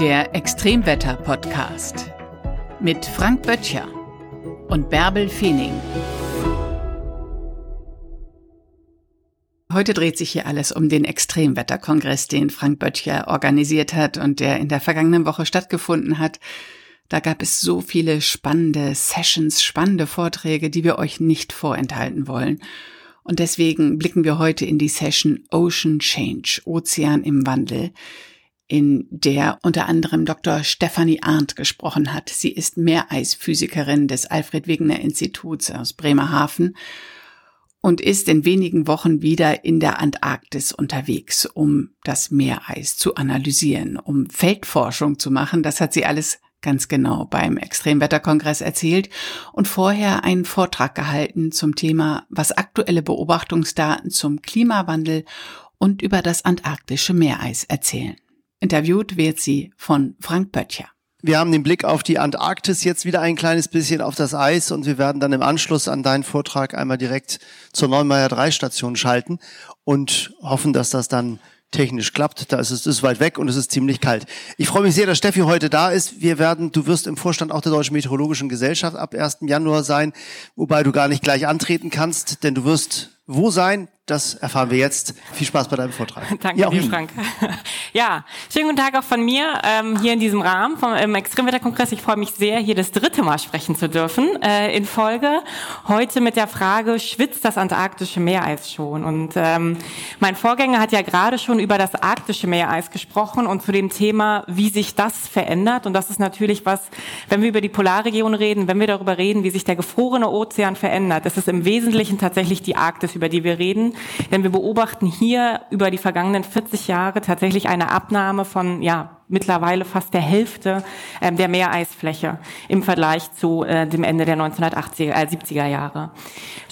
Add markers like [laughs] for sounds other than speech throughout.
Der Extremwetter-Podcast mit Frank Böttcher und Bärbel Feening. Heute dreht sich hier alles um den Extremwetterkongress, den Frank Böttcher organisiert hat und der in der vergangenen Woche stattgefunden hat. Da gab es so viele spannende Sessions, spannende Vorträge, die wir euch nicht vorenthalten wollen. Und deswegen blicken wir heute in die Session Ocean Change, Ozean im Wandel, in der unter anderem Dr. Stefanie Arndt gesprochen hat. Sie ist Meereisphysikerin des Alfred Wegener Instituts aus Bremerhaven und ist in wenigen Wochen wieder in der Antarktis unterwegs, um das Meereis zu analysieren, um Feldforschung zu machen. Das hat sie alles ganz genau beim Extremwetterkongress erzählt und vorher einen Vortrag gehalten zum Thema, was aktuelle Beobachtungsdaten zum Klimawandel und über das antarktische Meereis erzählen. Interviewt wird sie von Frank Böttcher. Wir haben den Blick auf die Antarktis, jetzt wieder ein kleines bisschen auf das Eis und wir werden dann im Anschluss an deinen Vortrag einmal direkt zur Neumeier 3 Station schalten und hoffen, dass das dann technisch klappt. Da ist es ist weit weg und es ist ziemlich kalt. Ich freue mich sehr, dass Steffi heute da ist. Wir werden, du wirst im Vorstand auch der Deutschen Meteorologischen Gesellschaft ab 1. Januar sein, wobei du gar nicht gleich antreten kannst, denn du wirst wo sein? Das erfahren wir jetzt. Viel Spaß bei deinem Vortrag. [laughs] Danke ja, dir, Frank. [laughs] Ja, schönen guten Tag auch von mir ähm, hier in diesem Rahmen vom im Extremwetterkongress. Ich freue mich sehr, hier das dritte Mal sprechen zu dürfen äh, in Folge. Heute mit der Frage, schwitzt das antarktische Meereis schon? Und ähm, mein Vorgänger hat ja gerade schon über das arktische Meereis gesprochen und zu dem Thema, wie sich das verändert. Und das ist natürlich was, wenn wir über die Polarregion reden, wenn wir darüber reden, wie sich der gefrorene Ozean verändert, das ist im Wesentlichen tatsächlich die Arktis über die wir reden. Denn wir beobachten hier über die vergangenen 40 Jahre tatsächlich eine Abnahme von, ja, mittlerweile fast der Hälfte ähm, der Meereisfläche im Vergleich zu äh, dem Ende der 1980er, äh, 70er Jahre.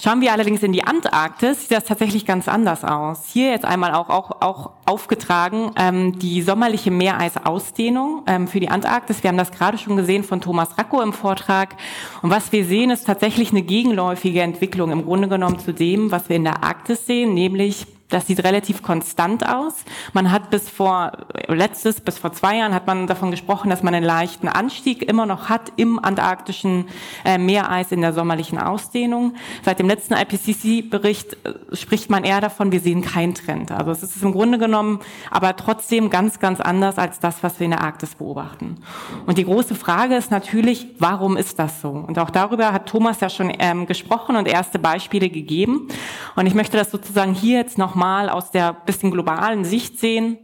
Schauen wir allerdings in die Antarktis, sieht das tatsächlich ganz anders aus. Hier jetzt einmal auch, auch, auch aufgetragen ähm, die sommerliche Meereisausdehnung ähm, für die Antarktis. Wir haben das gerade schon gesehen von Thomas Racco im Vortrag. Und was wir sehen, ist tatsächlich eine gegenläufige Entwicklung im Grunde genommen zu dem, was wir in der Arktis sehen, nämlich das sieht relativ konstant aus. Man hat bis vor, letztes, bis vor zwei Jahren hat man davon gesprochen, dass man einen leichten Anstieg immer noch hat im antarktischen äh, Meereis in der sommerlichen Ausdehnung. Seit dem letzten IPCC-Bericht äh, spricht man eher davon, wir sehen keinen Trend. Also es ist im Grunde genommen aber trotzdem ganz, ganz anders als das, was wir in der Arktis beobachten. Und die große Frage ist natürlich, warum ist das so? Und auch darüber hat Thomas ja schon ähm, gesprochen und erste Beispiele gegeben. Und ich möchte das sozusagen hier jetzt noch nochmal aus der bisschen globalen Sicht sehen.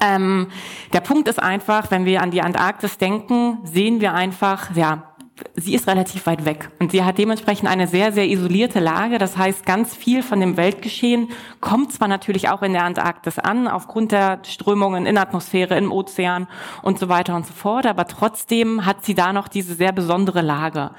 Ähm, der Punkt ist einfach, wenn wir an die Antarktis denken, sehen wir einfach, ja, sie ist relativ weit weg und sie hat dementsprechend eine sehr, sehr isolierte Lage. Das heißt, ganz viel von dem Weltgeschehen kommt zwar natürlich auch in der Antarktis an, aufgrund der Strömungen in Atmosphäre, im Ozean und so weiter und so fort, aber trotzdem hat sie da noch diese sehr besondere Lage.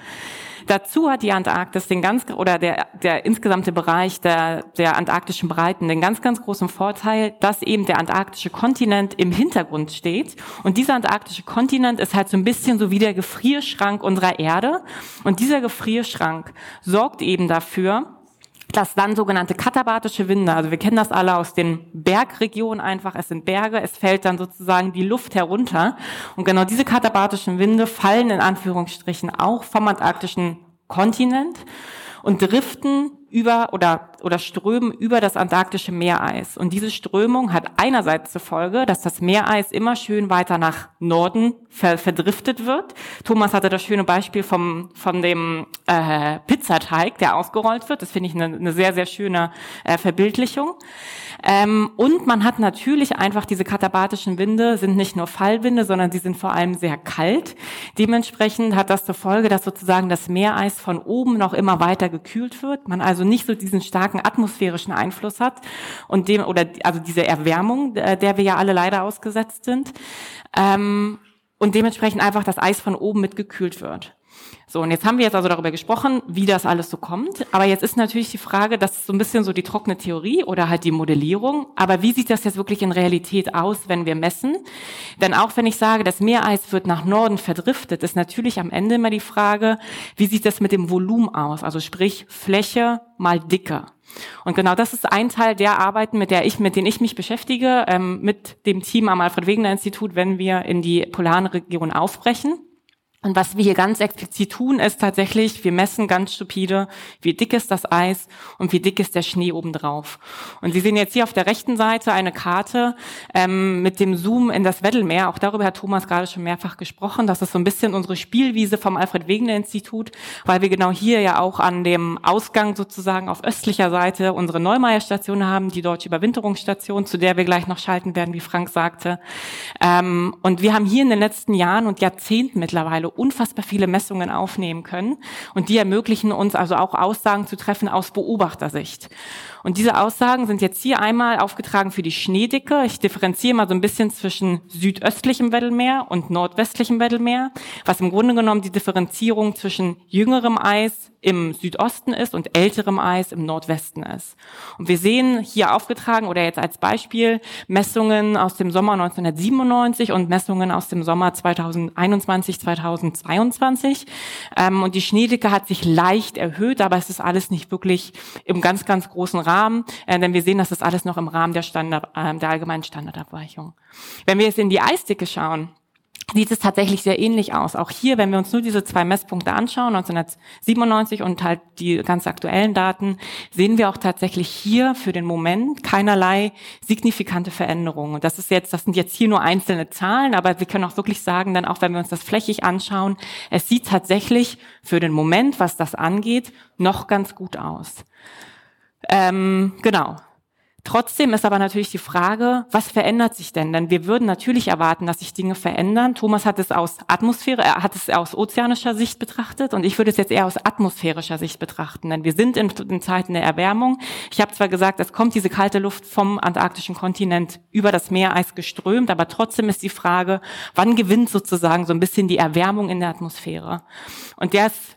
Dazu hat die Antarktis den ganz oder der der insgesamte Bereich der der antarktischen Breiten den ganz ganz großen Vorteil, dass eben der antarktische Kontinent im Hintergrund steht. Und dieser antarktische Kontinent ist halt so ein bisschen so wie der Gefrierschrank unserer Erde. Und dieser Gefrierschrank sorgt eben dafür, dass dann sogenannte katabatische Winde, also wir kennen das alle aus den Bergregionen einfach, es sind Berge, es fällt dann sozusagen die Luft herunter. Und genau diese katabatischen Winde fallen in Anführungsstrichen auch vom antarktischen Kontinent und driften über oder, oder strömen über das antarktische Meereis. Und diese Strömung hat einerseits zur Folge, dass das Meereis immer schön weiter nach Norden ver verdriftet wird. Thomas hatte das schöne Beispiel vom, von dem äh, Pizzateig, der ausgerollt wird. Das finde ich eine, eine sehr, sehr schöne äh, Verbildlichung. Ähm, und man hat natürlich einfach diese katabatischen Winde, sind nicht nur Fallwinde, sondern sie sind vor allem sehr kalt. Dementsprechend hat das zur Folge, dass sozusagen das Meereis von oben noch immer weiter gekühlt wird. Man also nicht so diesen starken atmosphärischen Einfluss hat und dem, oder also diese Erwärmung, äh, der wir ja alle leider ausgesetzt sind. Ähm, und dementsprechend einfach das Eis von oben mitgekühlt wird. So, und jetzt haben wir jetzt also darüber gesprochen, wie das alles so kommt. Aber jetzt ist natürlich die Frage, das ist so ein bisschen so die trockene Theorie oder halt die Modellierung. Aber wie sieht das jetzt wirklich in Realität aus, wenn wir messen? Denn auch wenn ich sage, das Meereis wird nach Norden verdriftet, ist natürlich am Ende immer die Frage, wie sieht das mit dem Volumen aus? Also sprich Fläche mal Dicke. Und genau das ist ein Teil der Arbeiten, mit der ich, mit denen ich mich beschäftige, ähm, mit dem Team am Alfred Wegener Institut, wenn wir in die polaren Region aufbrechen. Und was wir hier ganz explizit tun, ist tatsächlich, wir messen ganz stupide, wie dick ist das Eis und wie dick ist der Schnee obendrauf. Und Sie sehen jetzt hier auf der rechten Seite eine Karte ähm, mit dem Zoom in das Weddellmeer. Auch darüber hat Thomas gerade schon mehrfach gesprochen. Das ist so ein bisschen unsere Spielwiese vom Alfred Wegener Institut, weil wir genau hier ja auch an dem Ausgang sozusagen auf östlicher Seite unsere Neumeier Station haben, die deutsche Überwinterungsstation, zu der wir gleich noch schalten werden, wie Frank sagte. Ähm, und wir haben hier in den letzten Jahren und Jahrzehnten mittlerweile mittlerweile unfassbar viele Messungen aufnehmen können. Und die ermöglichen uns also auch Aussagen zu treffen aus Beobachtersicht. Und diese Aussagen sind jetzt hier einmal aufgetragen für die Schneedicke. Ich differenziere mal so ein bisschen zwischen südöstlichem Weddellmeer und nordwestlichem Weddellmeer, was im Grunde genommen die Differenzierung zwischen jüngerem Eis im Südosten ist und älterem Eis im Nordwesten ist. Und wir sehen hier aufgetragen oder jetzt als Beispiel Messungen aus dem Sommer 1997 und Messungen aus dem Sommer 2021, 2022. Ähm, und die Schneedicke hat sich leicht erhöht, aber es ist alles nicht wirklich im ganz, ganz großen Rahmen, äh, denn wir sehen, dass das alles noch im Rahmen der, Standard, äh, der allgemeinen Standardabweichung. Wenn wir jetzt in die Eisdicke schauen, sieht es tatsächlich sehr ähnlich aus. Auch hier, wenn wir uns nur diese zwei Messpunkte anschauen, 1997 und halt die ganz aktuellen Daten, sehen wir auch tatsächlich hier für den Moment keinerlei signifikante Veränderungen. das ist jetzt, das sind jetzt hier nur einzelne Zahlen, aber wir können auch wirklich sagen, dann auch wenn wir uns das flächig anschauen, es sieht tatsächlich für den Moment, was das angeht, noch ganz gut aus. Ähm, genau. Trotzdem ist aber natürlich die Frage, was verändert sich denn? Denn wir würden natürlich erwarten, dass sich Dinge verändern. Thomas hat es aus Atmosphäre, er hat es aus ozeanischer Sicht betrachtet und ich würde es jetzt eher aus atmosphärischer Sicht betrachten. Denn wir sind in, in Zeiten der Erwärmung. Ich habe zwar gesagt, es kommt diese kalte Luft vom antarktischen Kontinent über das Meereis geströmt, aber trotzdem ist die Frage, wann gewinnt sozusagen so ein bisschen die Erwärmung in der Atmosphäre? Und der ist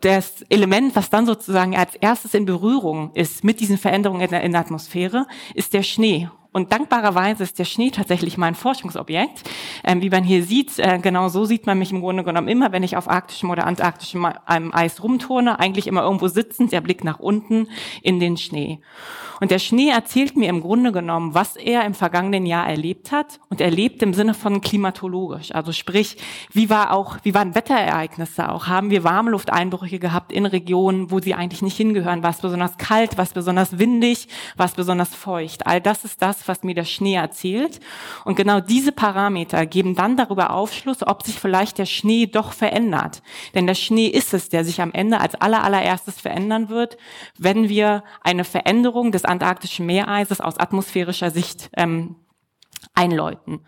das Element, was dann sozusagen als erstes in Berührung ist mit diesen Veränderungen in der, in der Atmosphäre, ist der Schnee. Und dankbarerweise ist der Schnee tatsächlich mein Forschungsobjekt. Ähm, wie man hier sieht, äh, genau so sieht man mich im Grunde genommen immer, wenn ich auf arktischem oder antarktischem Eis rumturne, eigentlich immer irgendwo sitzend, der Blick nach unten in den Schnee. Und der Schnee erzählt mir im Grunde genommen, was er im vergangenen Jahr erlebt hat und erlebt im Sinne von klimatologisch. Also sprich, wie war auch, wie waren Wetterereignisse auch? Haben wir Warmlufteinbrüche gehabt in Regionen, wo sie eigentlich nicht hingehören? War es besonders kalt? War es besonders windig? War es besonders feucht? All das ist das, was mir der Schnee erzählt. Und genau diese Parameter geben dann darüber Aufschluss, ob sich vielleicht der Schnee doch verändert. Denn der Schnee ist es, der sich am Ende als aller, allererstes verändern wird, wenn wir eine Veränderung des antarktischen Meereises aus atmosphärischer Sicht ähm, einläuten.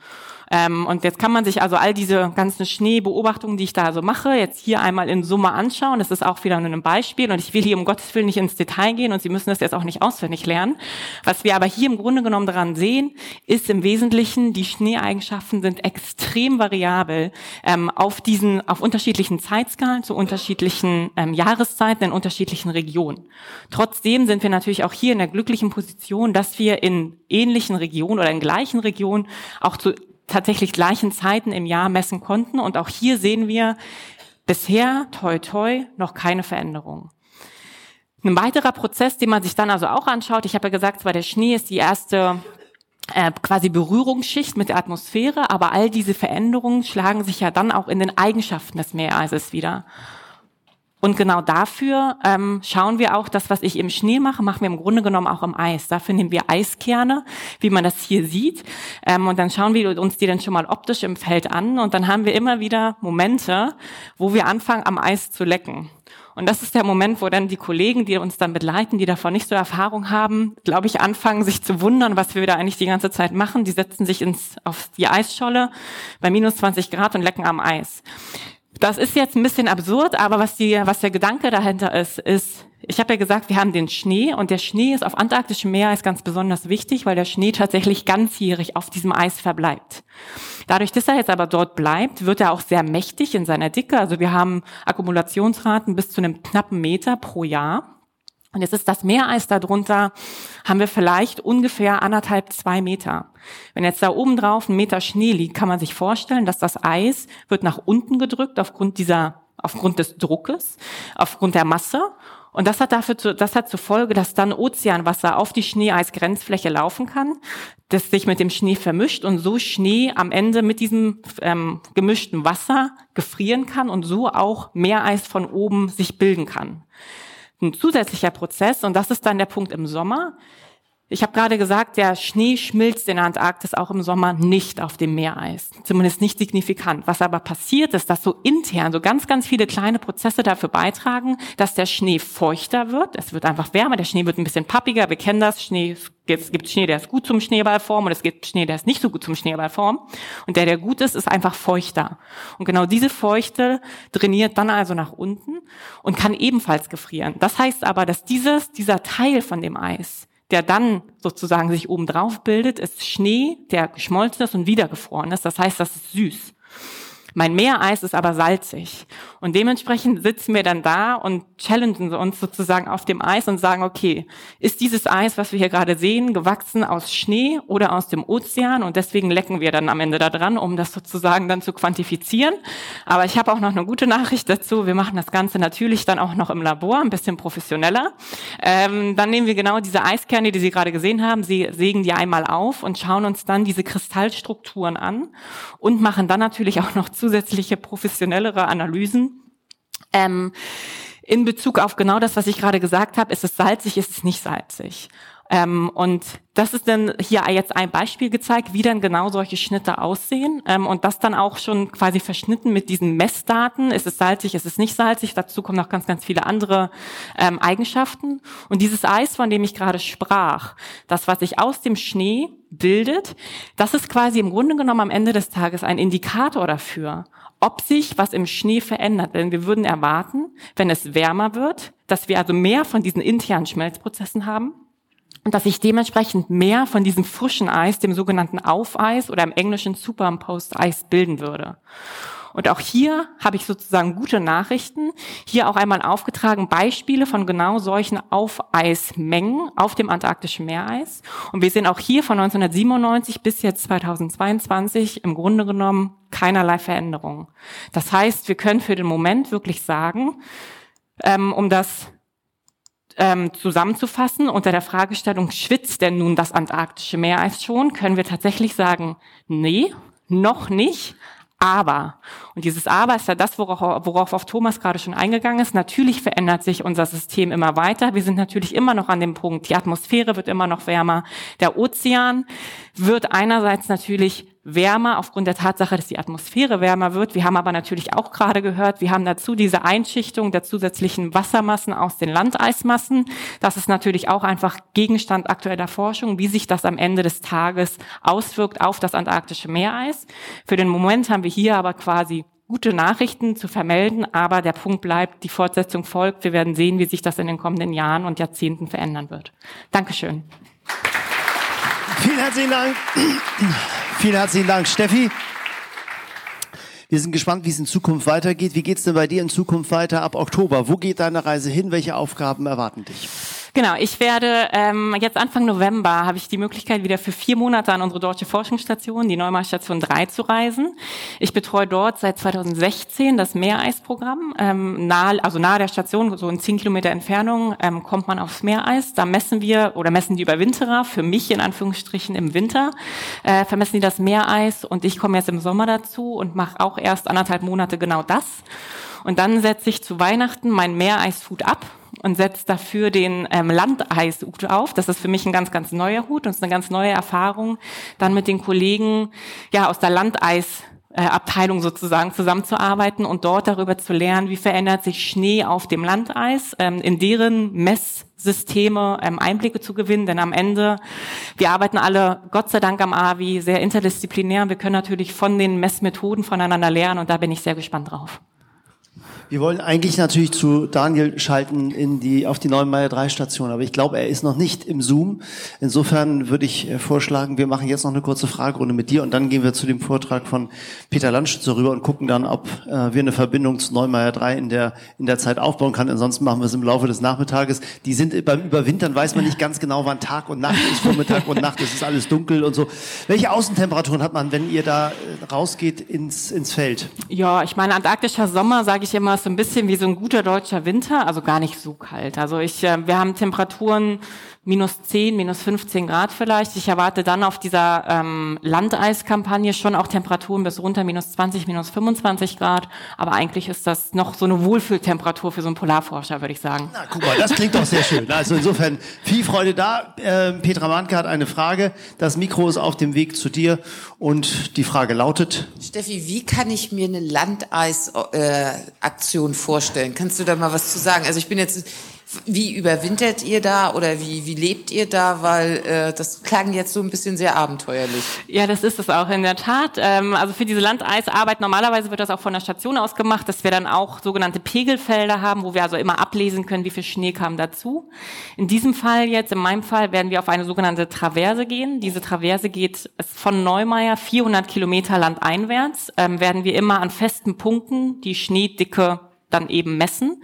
Ähm, und jetzt kann man sich also all diese ganzen Schneebeobachtungen, die ich da so mache, jetzt hier einmal in Summe anschauen. Das ist auch wieder nur ein Beispiel und ich will hier um Gottes Willen nicht ins Detail gehen und Sie müssen das jetzt auch nicht auswendig lernen. Was wir aber hier im Grunde genommen daran sehen, ist im Wesentlichen, die Schneeeigenschaften sind extrem variabel ähm, auf diesen, auf unterschiedlichen Zeitskalen zu unterschiedlichen ähm, Jahreszeiten in unterschiedlichen Regionen. Trotzdem sind wir natürlich auch hier in der glücklichen Position, dass wir in ähnlichen Regionen oder in gleichen Regionen auch zu tatsächlich gleichen Zeiten im Jahr messen konnten. Und auch hier sehen wir bisher, toi toi, noch keine Veränderung. Ein weiterer Prozess, den man sich dann also auch anschaut, ich habe ja gesagt, zwar der Schnee ist die erste äh, quasi Berührungsschicht mit der Atmosphäre, aber all diese Veränderungen schlagen sich ja dann auch in den Eigenschaften des Meereises wieder. Und genau dafür ähm, schauen wir auch, das, was ich im Schnee mache, machen wir im Grunde genommen auch im Eis. Dafür nehmen wir Eiskerne, wie man das hier sieht. Ähm, und dann schauen wir uns die dann schon mal optisch im Feld an. Und dann haben wir immer wieder Momente, wo wir anfangen, am Eis zu lecken. Und das ist der Moment, wo dann die Kollegen, die uns dann begleiten, die davon nicht so Erfahrung haben, glaube ich, anfangen, sich zu wundern, was wir da eigentlich die ganze Zeit machen. Die setzen sich ins, auf die Eisscholle bei minus 20 Grad und lecken am Eis. Das ist jetzt ein bisschen absurd, aber was, die, was der Gedanke dahinter ist, ist, ich habe ja gesagt, wir haben den Schnee und der Schnee ist auf antarktischem Meer ist ganz besonders wichtig, weil der Schnee tatsächlich ganzjährig auf diesem Eis verbleibt. Dadurch, dass er jetzt aber dort bleibt, wird er auch sehr mächtig in seiner Dicke. Also wir haben Akkumulationsraten bis zu einem knappen Meter pro Jahr. Und jetzt ist das Meereis darunter, haben wir vielleicht ungefähr anderthalb, zwei Meter. Wenn jetzt da oben drauf ein Meter Schnee liegt, kann man sich vorstellen, dass das Eis wird nach unten gedrückt aufgrund dieser, aufgrund des Druckes, aufgrund der Masse. Und das hat dafür zu, das hat zur Folge, dass dann Ozeanwasser auf die Schneeeisgrenzfläche laufen kann, das sich mit dem Schnee vermischt und so Schnee am Ende mit diesem ähm, gemischten Wasser gefrieren kann und so auch Meereis von oben sich bilden kann ein zusätzlicher Prozess und das ist dann der Punkt im Sommer. Ich habe gerade gesagt, der Schnee schmilzt in der Antarktis auch im Sommer nicht auf dem Meereis, zumindest nicht signifikant. Was aber passiert ist, dass so intern so ganz, ganz viele kleine Prozesse dafür beitragen, dass der Schnee feuchter wird. Es wird einfach wärmer, der Schnee wird ein bisschen pappiger. Wir kennen das. Schnee, es gibt Schnee, der ist gut zum Schneeballform und es gibt Schnee, der ist nicht so gut zum Schneeballform. Und der, der gut ist, ist einfach feuchter. Und genau diese Feuchte trainiert dann also nach unten und kann ebenfalls gefrieren. Das heißt aber, dass dieses, dieser Teil von dem Eis der dann sozusagen sich oben drauf bildet, ist Schnee, der geschmolzen ist und wiedergefroren ist. Das heißt, das ist süß. Mein Meereis ist aber salzig. Und dementsprechend sitzen wir dann da und challengen uns sozusagen auf dem Eis und sagen, okay, ist dieses Eis, was wir hier gerade sehen, gewachsen aus Schnee oder aus dem Ozean? Und deswegen lecken wir dann am Ende da dran, um das sozusagen dann zu quantifizieren. Aber ich habe auch noch eine gute Nachricht dazu. Wir machen das Ganze natürlich dann auch noch im Labor, ein bisschen professioneller. Ähm, dann nehmen wir genau diese Eiskerne, die Sie gerade gesehen haben, Sie sägen die einmal auf und schauen uns dann diese Kristallstrukturen an und machen dann natürlich auch noch zusätzliche professionellere Analysen. Ähm, in Bezug auf genau das, was ich gerade gesagt habe, ist es salzig, ist es nicht salzig. Ähm, und das ist dann hier jetzt ein Beispiel gezeigt, wie dann genau solche Schnitte aussehen ähm, und das dann auch schon quasi verschnitten mit diesen Messdaten. Ist es salzig, ist es nicht salzig? Dazu kommen noch ganz, ganz viele andere ähm, Eigenschaften. Und dieses Eis, von dem ich gerade sprach, das, was sich aus dem Schnee bildet, das ist quasi im Grunde genommen am Ende des Tages ein Indikator dafür, ob sich was im Schnee verändert. Denn wir würden erwarten, wenn es wärmer wird, dass wir also mehr von diesen internen Schmelzprozessen haben und dass sich dementsprechend mehr von diesem frischen Eis, dem sogenannten Aufeis oder im Englischen Superimposed Eis bilden würde. Und auch hier habe ich sozusagen gute Nachrichten. Hier auch einmal aufgetragen Beispiele von genau solchen Aufeismengen auf dem antarktischen Meereis. Und wir sehen auch hier von 1997 bis jetzt 2022 im Grunde genommen keinerlei Veränderungen. Das heißt, wir können für den Moment wirklich sagen, ähm, um das ähm, zusammenzufassen unter der Fragestellung, schwitzt denn nun das antarktische Meereis schon, können wir tatsächlich sagen, nee, noch nicht. Aber, und dieses Aber ist ja das, worauf, worauf auf Thomas gerade schon eingegangen ist, natürlich verändert sich unser System immer weiter. Wir sind natürlich immer noch an dem Punkt, die Atmosphäre wird immer noch wärmer. Der Ozean wird einerseits natürlich wärmer aufgrund der Tatsache, dass die Atmosphäre wärmer wird. Wir haben aber natürlich auch gerade gehört, wir haben dazu diese Einschichtung der zusätzlichen Wassermassen aus den Landeismassen. Das ist natürlich auch einfach Gegenstand aktueller Forschung, wie sich das am Ende des Tages auswirkt auf das antarktische Meereis. Für den Moment haben wir hier aber quasi gute Nachrichten zu vermelden, aber der Punkt bleibt, die Fortsetzung folgt. Wir werden sehen, wie sich das in den kommenden Jahren und Jahrzehnten verändern wird. Dankeschön. Vielen herzlichen Dank. Vielen herzlichen Dank, Steffi. Wir sind gespannt, wie es in Zukunft weitergeht. Wie geht es denn bei dir in Zukunft weiter ab Oktober? Wo geht deine Reise hin? Welche Aufgaben erwarten dich? Genau, ich werde ähm, jetzt Anfang November habe ich die Möglichkeit, wieder für vier Monate an unsere deutsche Forschungsstation, die Neumar Station 3, zu reisen. Ich betreue dort seit 2016 das Meereisprogramm. Ähm, nahe, also nahe der Station, so in zehn Kilometer Entfernung, ähm, kommt man aufs Meereis. Da messen wir oder messen die Überwinterer, für mich in Anführungsstrichen im Winter, äh, vermessen die das Meereis und ich komme jetzt im Sommer dazu und mache auch erst anderthalb Monate genau das. Und dann setze ich zu Weihnachten mein Meereishut ab und setze dafür den ähm, Landeishut auf. Das ist für mich ein ganz, ganz neuer Hut und ist eine ganz neue Erfahrung, dann mit den Kollegen ja aus der Landeis äh, Abteilung sozusagen zusammenzuarbeiten und dort darüber zu lernen, wie verändert sich Schnee auf dem Landeis, ähm, in deren Messsysteme ähm, Einblicke zu gewinnen. Denn am Ende, wir arbeiten alle Gott sei Dank am AVI sehr interdisziplinär. Wir können natürlich von den Messmethoden voneinander lernen und da bin ich sehr gespannt drauf. Wir wollen eigentlich natürlich zu Daniel schalten in die, auf die Neumeier 3 Station, aber ich glaube, er ist noch nicht im Zoom. Insofern würde ich äh, vorschlagen, wir machen jetzt noch eine kurze Fragerunde mit dir und dann gehen wir zu dem Vortrag von Peter Landschützer rüber und gucken dann, ob äh, wir eine Verbindung zu Neumeier 3 in der, in der Zeit aufbauen kann. Ansonsten machen wir es im Laufe des Nachmittages. Die sind beim Überwintern, weiß man nicht ganz genau, wann Tag und Nacht ist, Vormittag und Nacht, es ist alles dunkel und so. Welche Außentemperaturen hat man, wenn ihr da äh, rausgeht ins, ins Feld? Ja, ich meine, antarktischer Sommer, sage ich immer, ist so ein bisschen wie so ein guter deutscher Winter, also gar nicht so kalt. Also ich, äh, wir haben Temperaturen minus 10, minus 15 Grad vielleicht. Ich erwarte dann auf dieser ähm, Landeiskampagne schon auch Temperaturen bis runter minus 20, minus 25 Grad. Aber eigentlich ist das noch so eine Wohlfühltemperatur für so einen Polarforscher, würde ich sagen. Na, guck mal, das klingt doch sehr schön. Also insofern viel Freude da. Ähm, Petra Manke hat eine Frage. Das Mikro ist auf dem Weg zu dir und die Frage lautet. Steffi, wie kann ich mir eine Landeis-Aktion äh, vorstellen? Kannst du da mal was zu sagen? Also ich bin jetzt wie überwintert ihr da oder wie, wie lebt ihr da? Weil äh, das klang jetzt so ein bisschen sehr abenteuerlich. Ja, das ist es auch in der Tat. Ähm, also für diese Landeisarbeit, normalerweise wird das auch von der Station aus gemacht, dass wir dann auch sogenannte Pegelfelder haben, wo wir also immer ablesen können, wie viel Schnee kam dazu. In diesem Fall jetzt, in meinem Fall, werden wir auf eine sogenannte Traverse gehen. Diese Traverse geht von Neumeier 400 Kilometer landeinwärts, ähm, werden wir immer an festen Punkten die Schneedicke dann eben messen.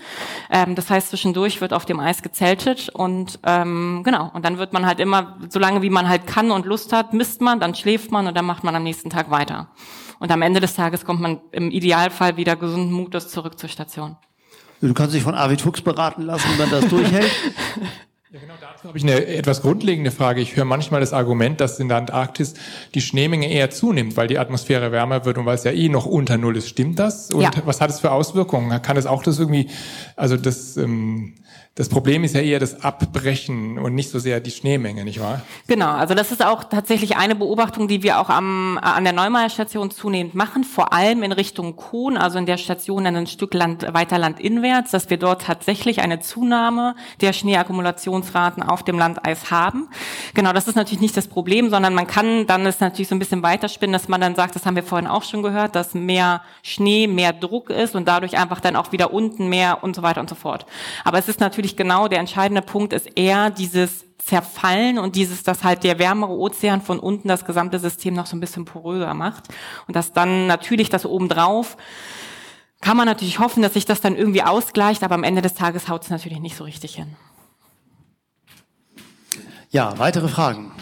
Ähm, das heißt, zwischendurch wird auf dem Eis gezeltet und ähm, genau, und dann wird man halt immer, solange wie man halt kann und Lust hat, misst man, dann schläft man und dann macht man am nächsten Tag weiter. Und am Ende des Tages kommt man im Idealfall wieder gesunden Mutes zurück zur Station. Du kannst dich von Arvid Fuchs beraten lassen, wie man das durchhält. [laughs] Ja, genau dazu habe ich eine etwas grundlegende Frage. Ich höre manchmal das Argument, dass in der Antarktis die Schneemenge eher zunimmt, weil die Atmosphäre wärmer wird und weil es ja eh noch unter Null ist. Stimmt das? Und ja. was hat es für Auswirkungen? Kann es auch das irgendwie, also das ähm, das Problem ist ja eher das Abbrechen und nicht so sehr die Schneemenge, nicht wahr? Genau, also das ist auch tatsächlich eine Beobachtung, die wir auch am, an der Neumeier Station zunehmend machen, vor allem in Richtung Kohn, also in der Station dann ein Stück Land, weiter landinwärts, dass wir dort tatsächlich eine Zunahme der Schneeakkumulationsraten auf dem Landeis haben. Genau, das ist natürlich nicht das Problem, sondern man kann dann es natürlich so ein bisschen weiterspinnen, dass man dann sagt, das haben wir vorhin auch schon gehört, dass mehr Schnee, mehr Druck ist und dadurch einfach dann auch wieder unten mehr und so weiter und so fort. Aber es ist natürlich natürlich genau der entscheidende Punkt ist eher dieses Zerfallen und dieses, dass halt der wärmere Ozean von unten das gesamte System noch so ein bisschen poröser macht. Und dass dann natürlich das obendrauf kann man natürlich hoffen, dass sich das dann irgendwie ausgleicht, aber am Ende des Tages haut es natürlich nicht so richtig hin. Ja, weitere Fragen?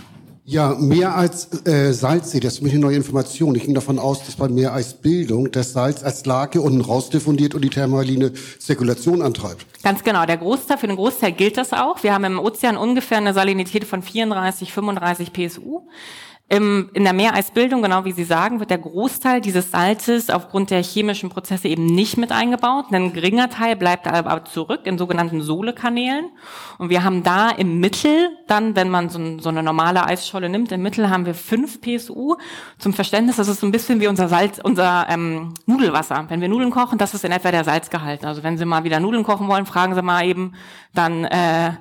Ja, mehr als äh, Salzsee, das ist mich eine neue Information. Ich ging davon aus, dass bei Meereisbildung das Salz als Lage unten rausdiffundiert und die thermaline Zirkulation antreibt. Ganz genau. Der Großteil, für den Großteil gilt das auch. Wir haben im Ozean ungefähr eine Salinität von 34, 35 PSU. Im, in der Meereisbildung, genau wie Sie sagen, wird der Großteil dieses Salzes aufgrund der chemischen Prozesse eben nicht mit eingebaut. Ein geringer Teil bleibt aber zurück in sogenannten Sohlekanälen. Und wir haben da im Mittel dann, wenn man so, so, eine normale Eisscholle nimmt, im Mittel haben wir fünf PSU. Zum Verständnis, das ist so ein bisschen wie unser Salz, unser ähm, Nudelwasser. Wenn wir Nudeln kochen, das ist in etwa der Salzgehalt. Also wenn Sie mal wieder Nudeln kochen wollen, fragen Sie mal eben, dann äh,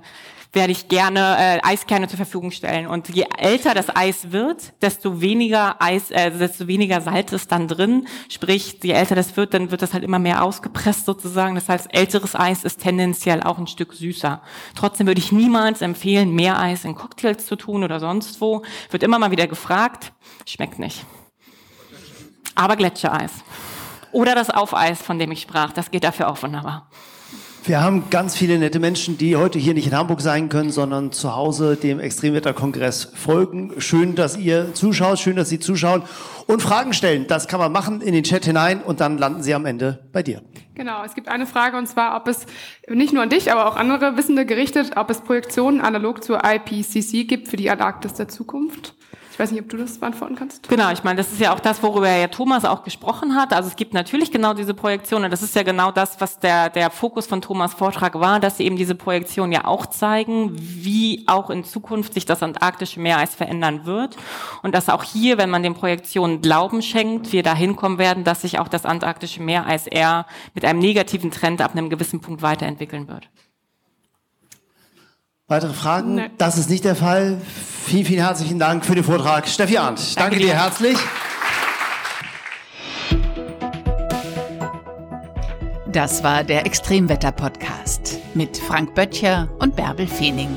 werde ich gerne äh, Eiskerne zur Verfügung stellen. Und je älter das Eis wird, desto weniger Eis, äh, desto weniger Salz ist dann drin. Sprich, je älter das wird, dann wird das halt immer mehr ausgepresst sozusagen. Das heißt, älteres Eis ist tendenziell auch ein Stück süßer. Trotzdem würde ich niemals empfehlen, mehr Eis in Cocktails zu tun oder sonst wo. Wird immer mal wieder gefragt, schmeckt nicht. Aber Gletschereis. Oder das Aufeis, von dem ich sprach, das geht dafür auch wunderbar. Wir haben ganz viele nette Menschen, die heute hier nicht in Hamburg sein können, sondern zu Hause dem Extremwetterkongress folgen. Schön, dass ihr zuschaut, schön, dass Sie zuschauen und Fragen stellen. Das kann man machen in den Chat hinein und dann landen Sie am Ende bei dir. Genau, es gibt eine Frage und zwar, ob es nicht nur an dich, aber auch andere Wissende gerichtet, ob es Projektionen analog zur IPCC gibt für die Antarktis der Zukunft. Ich weiß nicht, ob du das beantworten kannst. Genau, ich meine, das ist ja auch das, worüber ja Thomas auch gesprochen hat. Also es gibt natürlich genau diese Projektionen. Das ist ja genau das, was der, der Fokus von Thomas Vortrag war, dass sie eben diese Projektionen ja auch zeigen, wie auch in Zukunft sich das antarktische Meereis verändern wird. Und dass auch hier, wenn man den Projektionen Glauben schenkt, wir dahin kommen werden, dass sich auch das antarktische Meereis eher mit einem negativen Trend ab einem gewissen Punkt weiterentwickeln wird. Weitere Fragen? Nee. Das ist nicht der Fall. Vielen, vielen herzlichen Dank für den Vortrag. Steffi Arndt, danke, danke dir herzlich. Das war der Extremwetter-Podcast mit Frank Böttcher und Bärbel Feening.